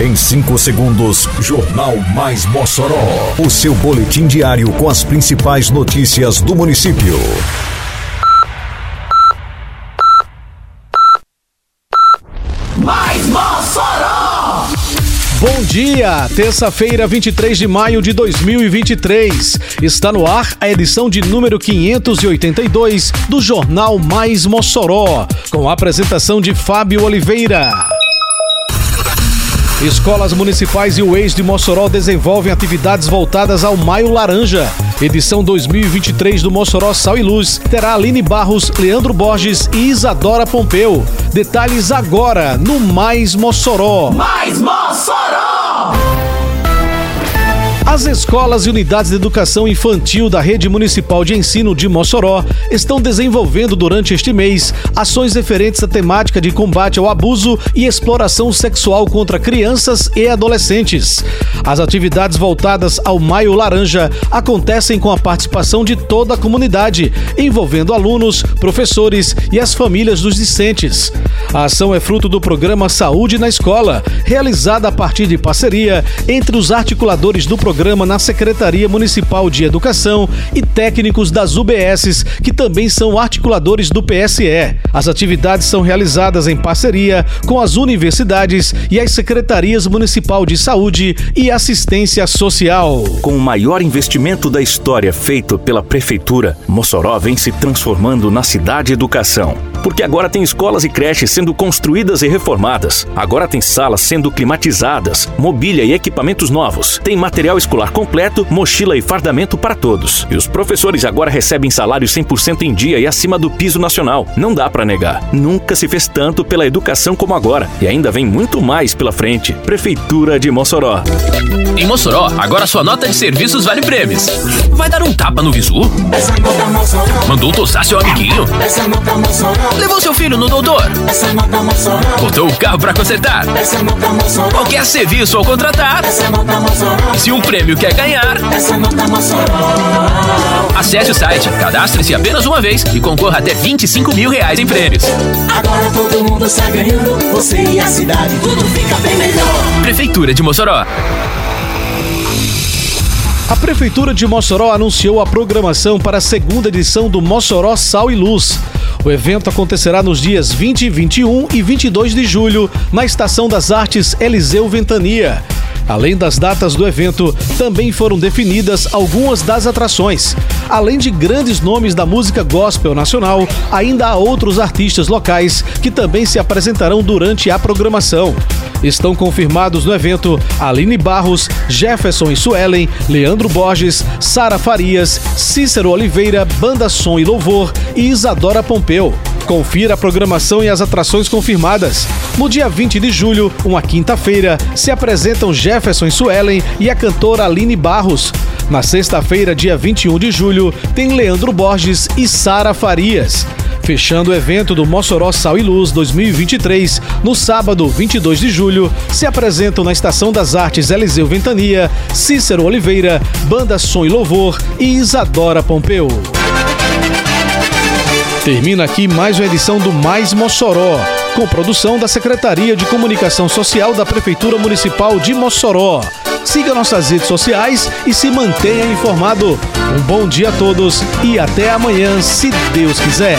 Em 5 segundos, Jornal Mais Mossoró. O seu boletim diário com as principais notícias do município. Mais Mossoró! Bom dia, terça-feira, 23 de maio de 2023. Está no ar a edição de número 582 do Jornal Mais Mossoró, com a apresentação de Fábio Oliveira. Escolas municipais e o ex de Mossoró desenvolvem atividades voltadas ao Maio Laranja. Edição 2023 do Mossoró Sal e Luz terá Aline Barros, Leandro Borges e Isadora Pompeu. Detalhes agora no Mais Mossoró. Mais Mossoró! As escolas e unidades de educação infantil da Rede Municipal de Ensino de Mossoró estão desenvolvendo durante este mês ações referentes à temática de combate ao abuso e exploração sexual contra crianças e adolescentes. As atividades voltadas ao Maio Laranja acontecem com a participação de toda a comunidade, envolvendo alunos, professores e as famílias dos discentes. A ação é fruto do programa Saúde na Escola, realizada a partir de parceria entre os articuladores do programa na Secretaria Municipal de Educação e técnicos das UBSs, que também são articuladores do PSE. As atividades são realizadas em parceria com as universidades e as secretarias municipal de saúde e assistência social. Com o maior investimento da história feito pela prefeitura, Mossoró vem se transformando na cidade educação. Porque agora tem escolas e creches sendo construídas e reformadas. Agora tem salas sendo climatizadas, mobília e equipamentos novos. Tem material escolar completo, mochila e fardamento para todos. E os professores agora recebem salário 100% em dia e acima do piso nacional. Não dá para negar. Nunca se fez tanto pela educação como agora. E ainda vem muito mais pela frente. Prefeitura de Mossoró. Em Mossoró, agora sua nota de serviços vale prêmios. Vai dar um tapa no visu? Mandou tosar seu amiguinho? Levou seu filho no doutor? Botou o carro para consertar? Qualquer serviço ao contratar? Se um prêmio prêmio quer ganhar? Acesse o site, cadastre-se apenas uma vez e concorra até 25 mil reais em prêmios. Agora todo mundo está ganhando, você e a cidade, tudo fica bem melhor. Prefeitura de Mossoró. A Prefeitura de Mossoró anunciou a programação para a segunda edição do Mossoró Sal e Luz. O evento acontecerá nos dias 20, 21 e 22 de julho, na Estação das Artes Eliseu Ventania. Além das datas do evento, também foram definidas algumas das atrações. Além de grandes nomes da música gospel nacional, ainda há outros artistas locais que também se apresentarão durante a programação. Estão confirmados no evento Aline Barros, Jefferson e Suelen, Leandro Borges, Sara Farias, Cícero Oliveira, Banda Som e Louvor e Isadora Pompeu. Confira a programação e as atrações confirmadas. No dia 20 de julho, uma quinta-feira, se apresentam Jefferson e Suelen e a cantora Aline Barros. Na sexta-feira, dia 21 de julho, tem Leandro Borges e Sara Farias. Fechando o evento do Mossoró Sal e Luz 2023, no sábado 22 de julho, se apresentam na Estação das Artes Eliseu Ventania, Cícero Oliveira, Banda Som e Louvor e Isadora Pompeu. Termina aqui mais uma edição do Mais Mossoró, com produção da Secretaria de Comunicação Social da Prefeitura Municipal de Mossoró. Siga nossas redes sociais e se mantenha informado. Um bom dia a todos e até amanhã, se Deus quiser.